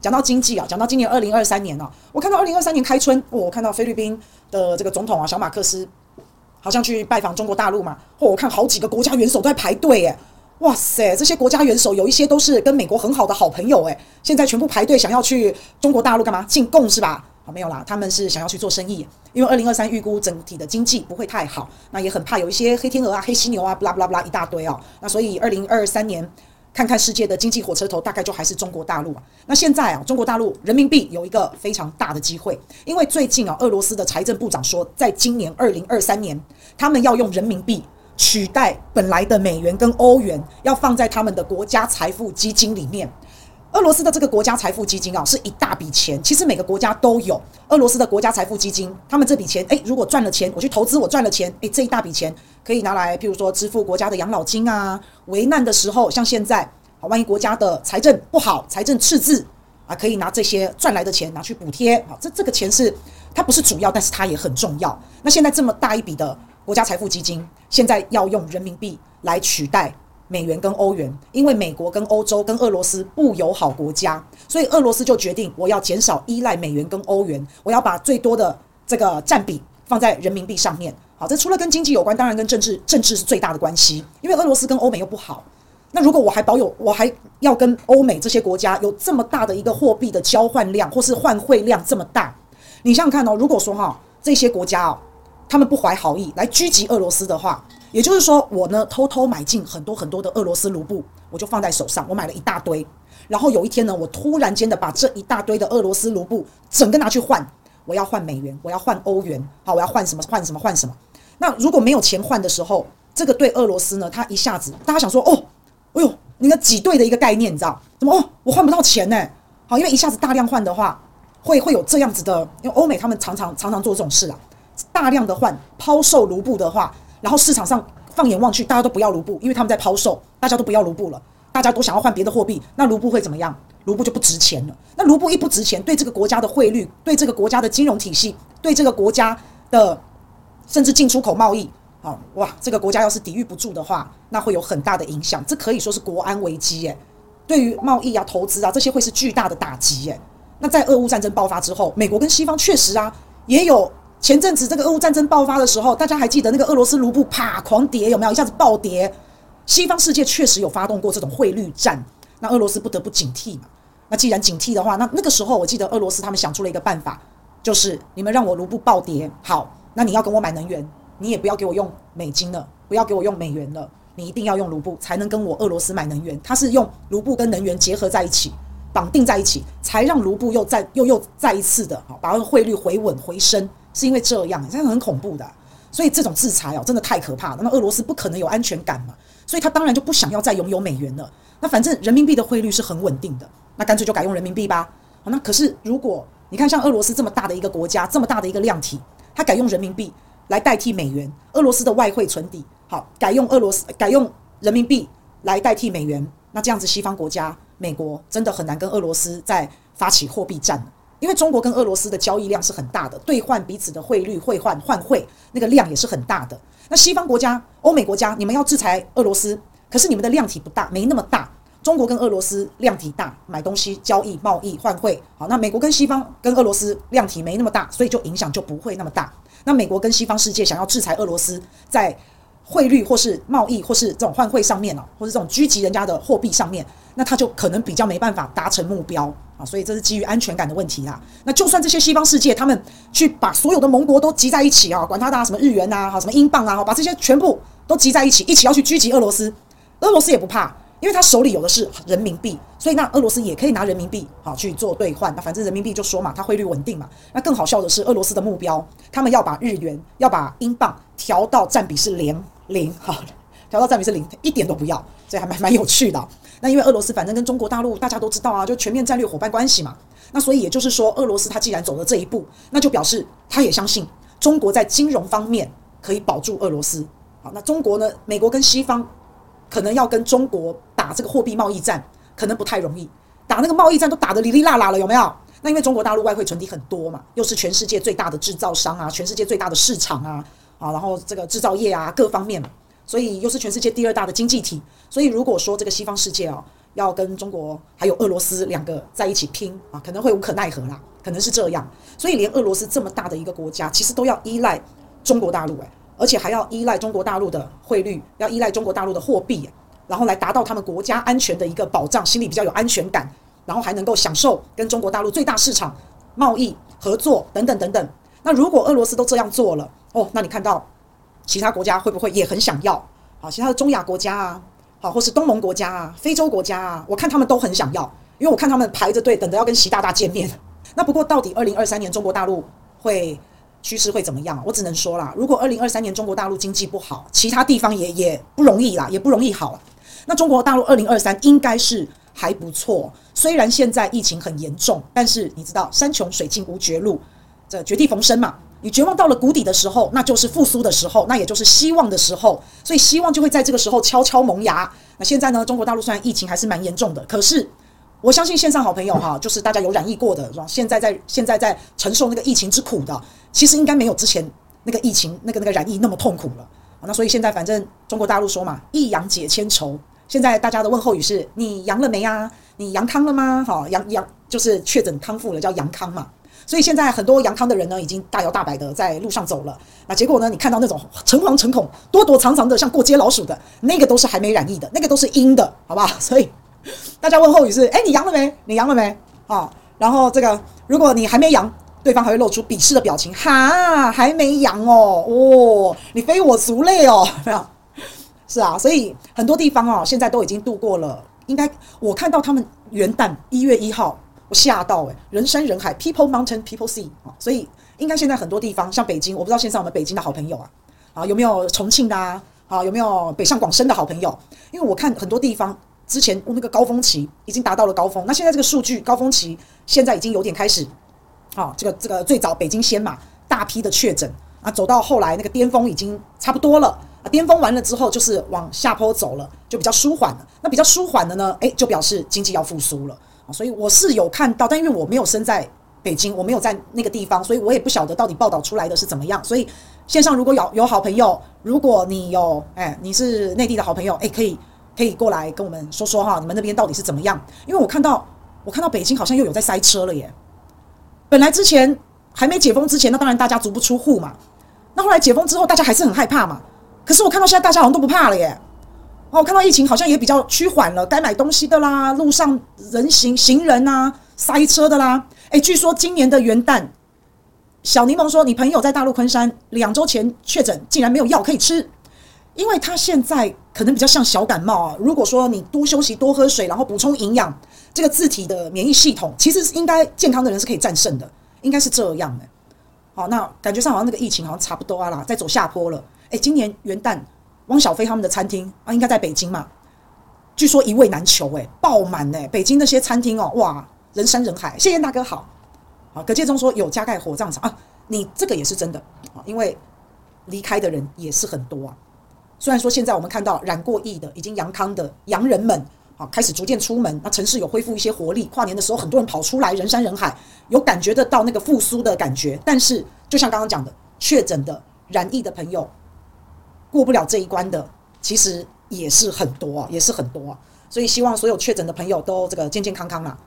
讲到经济啊，讲到今年二零二三年啊，我看到二零二三年开春，我看到菲律宾的这个总统啊，小马克思好像去拜访中国大陆嘛，或我看好几个国家元首都在排队，诶，哇塞，这些国家元首有一些都是跟美国很好的好朋友，诶，现在全部排队想要去中国大陆干嘛？进贡是吧？好没有啦，他们是想要去做生意，因为二零二三预估整体的经济不会太好，那也很怕有一些黑天鹅啊、黑犀牛啊，不啦不啦不啦一大堆哦。那所以二零二三年看看世界的经济火车头，大概就还是中国大陆啊。那现在啊，中国大陆人民币有一个非常大的机会，因为最近啊，俄罗斯的财政部长说，在今年二零二三年，他们要用人民币取代本来的美元跟欧元，要放在他们的国家财富基金里面。俄罗斯的这个国家财富基金啊，是一大笔钱。其实每个国家都有俄罗斯的国家财富基金，他们这笔钱，诶，如果赚了钱，我去投资，我赚了钱，诶，这一大笔钱可以拿来，譬如说支付国家的养老金啊，危难的时候，像现在，啊，万一国家的财政不好，财政赤字啊，可以拿这些赚来的钱拿去补贴啊，这这个钱是它不是主要，但是它也很重要。那现在这么大一笔的国家财富基金，现在要用人民币来取代。美元跟欧元，因为美国跟欧洲跟俄罗斯不友好国家，所以俄罗斯就决定我要减少依赖美元跟欧元，我要把最多的这个占比放在人民币上面。好，这除了跟经济有关，当然跟政治政治是最大的关系，因为俄罗斯跟欧美又不好。那如果我还保有，我还要跟欧美这些国家有这么大的一个货币的交换量，或是换汇量这么大，你想想看哦，如果说哈这些国家哦，他们不怀好意来狙击俄罗斯的话。也就是说，我呢偷偷买进很多很多的俄罗斯卢布，我就放在手上，我买了一大堆。然后有一天呢，我突然间的把这一大堆的俄罗斯卢布整个拿去换，我要换美元，我要换欧元，好，我要换什么换什么换什么。那如果没有钱换的时候，这个对俄罗斯呢，它一下子大家想说，哦，哎呦，你看挤兑的一个概念，你知道？怎么哦，我换不到钱呢？好，因为一下子大量换的话，会会有这样子的，因为欧美他们常常常常做这种事啊，大量的换抛售卢布的话。然后市场上放眼望去，大家都不要卢布，因为他们在抛售，大家都不要卢布了，大家都想要换别的货币，那卢布会怎么样？卢布就不值钱了。那卢布一不值钱，对这个国家的汇率，对这个国家的金融体系，对这个国家的甚至进出口贸易，啊，哇，这个国家要是抵御不住的话，那会有很大的影响。这可以说是国安危机耶。对于贸易啊、投资啊这些会是巨大的打击耶。那在俄乌战争爆发之后，美国跟西方确实啊也有。前阵子这个俄乌战争爆发的时候，大家还记得那个俄罗斯卢布啪狂跌有没有？一下子暴跌，西方世界确实有发动过这种汇率战，那俄罗斯不得不警惕嘛。那既然警惕的话，那那个时候我记得俄罗斯他们想出了一个办法，就是你们让我卢布暴跌，好，那你要跟我买能源，你也不要给我用美金了，不要给我用美元了，你一定要用卢布才能跟我俄罗斯买能源。它是用卢布跟能源结合在一起，绑定在一起，才让卢布又再又又再一次的好把那个汇率回稳回升。是因为这样，这样很恐怖的，所以这种制裁哦，真的太可怕了。那俄罗斯不可能有安全感嘛，所以他当然就不想要再拥有美元了。那反正人民币的汇率是很稳定的，那干脆就改用人民币吧。好，那可是如果你看像俄罗斯这么大的一个国家，这么大的一个量体，它改用人民币来代替美元，俄罗斯的外汇存底好，改用俄罗斯改用人民币来代替美元，那这样子西方国家美国真的很难跟俄罗斯再发起货币战了。因为中国跟俄罗斯的交易量是很大的，兑换彼此的汇率汇换换汇那个量也是很大的。那西方国家、欧美国家，你们要制裁俄罗斯，可是你们的量体不大，没那么大。中国跟俄罗斯量体大，买东西、交易、贸易、换汇，好，那美国跟西方跟俄罗斯量体没那么大，所以就影响就不会那么大。那美国跟西方世界想要制裁俄罗斯，在汇率或是贸易或是这种换汇上面哦，或是这种狙击人家的货币上面，那他就可能比较没办法达成目标啊，所以这是基于安全感的问题啦。那就算这些西方世界他们去把所有的盟国都集在一起啊，管他的什么日元呐，什么英镑啊，把这些全部都集在一起，一起要去狙击俄罗斯，俄罗斯也不怕，因为他手里有的是人民币，所以那俄罗斯也可以拿人民币好去做兑换。那反正人民币就说嘛，它汇率稳定嘛。那更好笑的是，俄罗斯的目标，他们要把日元要把英镑调到占比是零。零好，调到占比是零，一点都不要，所以还蛮蛮有趣的。那因为俄罗斯反正跟中国大陆大家都知道啊，就全面战略伙伴关系嘛。那所以也就是说，俄罗斯他既然走了这一步，那就表示他也相信中国在金融方面可以保住俄罗斯。好，那中国呢？美国跟西方可能要跟中国打这个货币贸易战，可能不太容易。打那个贸易战都打得哩哩啦啦了，有没有？那因为中国大陆外汇存底很多嘛，又是全世界最大的制造商啊，全世界最大的市场啊。啊，然后这个制造业啊，各方面，所以又是全世界第二大的经济体，所以如果说这个西方世界啊，要跟中国还有俄罗斯两个在一起拼啊，可能会无可奈何啦，可能是这样。所以连俄罗斯这么大的一个国家，其实都要依赖中国大陆诶，而且还要依赖中国大陆的汇率，要依赖中国大陆的货币，然后来达到他们国家安全的一个保障，心里比较有安全感，然后还能够享受跟中国大陆最大市场贸易合作等等等等。那如果俄罗斯都这样做了哦，那你看到其他国家会不会也很想要？好，其他的中亚国家啊。好，或是东盟国家啊，非洲国家啊，我看他们都很想要，因为我看他们排着队等着要跟习大大见面。那不过到底二零二三年中国大陆会趋势会怎么样？我只能说啦，如果二零二三年中国大陆经济不好，其他地方也也不容易啦，也不容易好。那中国大陆二零二三应该是还不错，虽然现在疫情很严重，但是你知道山穷水尽无绝路，这绝地逢生嘛。你绝望到了谷底的时候，那就是复苏的时候，那也就是希望的时候。所以希望就会在这个时候悄悄萌芽。那现在呢，中国大陆虽然疫情还是蛮严重的，可是我相信线上好朋友哈，就是大家有染疫过的，是吧？现在在现在在承受那个疫情之苦的，其实应该没有之前那个疫情那个那个染疫那么痛苦了。那所以现在反正中国大陆说嘛，一阳解千愁。现在大家的问候语是：你阳了没啊？你阳康了吗？好，阳阳就是确诊康复了，叫阳康嘛。所以现在很多阳康的人呢，已经大摇大摆的在路上走了。那结果呢，你看到那种诚惶诚恐、躲躲藏藏的，像过街老鼠的那个，都是还没染疫的，那个都是阴的，好不好？所以大家问候语是：哎，你阳了没？你阳了没？啊，然后这个如果你还没阳，对方还会露出鄙视的表情，哈，还没阳哦，哦，你非我族类哦，没有？是啊，所以很多地方哦，现在都已经度过了。应该我看到他们元旦一月一号。我吓到诶、人山人海，People Mountain People Sea 啊，所以应该现在很多地方，像北京，我不知道线上我们北京的好朋友啊，啊有没有重庆的啊，啊有没有北上广深的好朋友？因为我看很多地方之前那个高峰期已经达到了高峰，那现在这个数据高峰期现在已经有点开始，啊这个这个最早北京先嘛，大批的确诊啊，走到后来那个巅峰已经差不多了啊，巅峰完了之后就是往下坡走了，就比较舒缓了。那比较舒缓的呢，诶，就表示经济要复苏了。所以我是有看到，但因为我没有身在北京，我没有在那个地方，所以我也不晓得到底报道出来的是怎么样。所以线上如果有有好朋友，如果你有哎，你是内地的好朋友，哎，可以可以过来跟我们说说哈，你们那边到底是怎么样？因为我看到我看到北京好像又有在塞车了耶。本来之前还没解封之前，那当然大家足不出户嘛。那后来解封之后，大家还是很害怕嘛。可是我看到现在大家好像都不怕了耶。哦，看到疫情好像也比较趋缓了，该买东西的啦，路上人行行人啊，塞车的啦。诶，据说今年的元旦，小柠檬说，你朋友在大陆昆山两周前确诊，竟然没有药可以吃，因为他现在可能比较像小感冒啊。如果说你多休息、多喝水，然后补充营养，这个自体的免疫系统其实是应该健康的人是可以战胜的，应该是这样的。好，那感觉上好像那个疫情好像差不多啊啦，在走下坡了。诶，今年元旦。汪小菲他们的餐厅啊，应该在北京嘛？据说一位难求，诶，爆满诶，北京那些餐厅哦，哇，人山人海。谢谢大哥好，好，葛建中说有加盖火葬场啊，你这个也是真的啊，因为离开的人也是很多啊。虽然说现在我们看到染过疫的、已经阳康的洋人们啊，开始逐渐出门，那城市有恢复一些活力。跨年的时候，很多人跑出来，人山人海，有感觉得到那个复苏的感觉。但是，就像刚刚讲的，确诊的染疫的朋友。过不了这一关的，其实也是很多啊，也是很多啊。所以希望所有确诊的朋友都这个健健康康啦。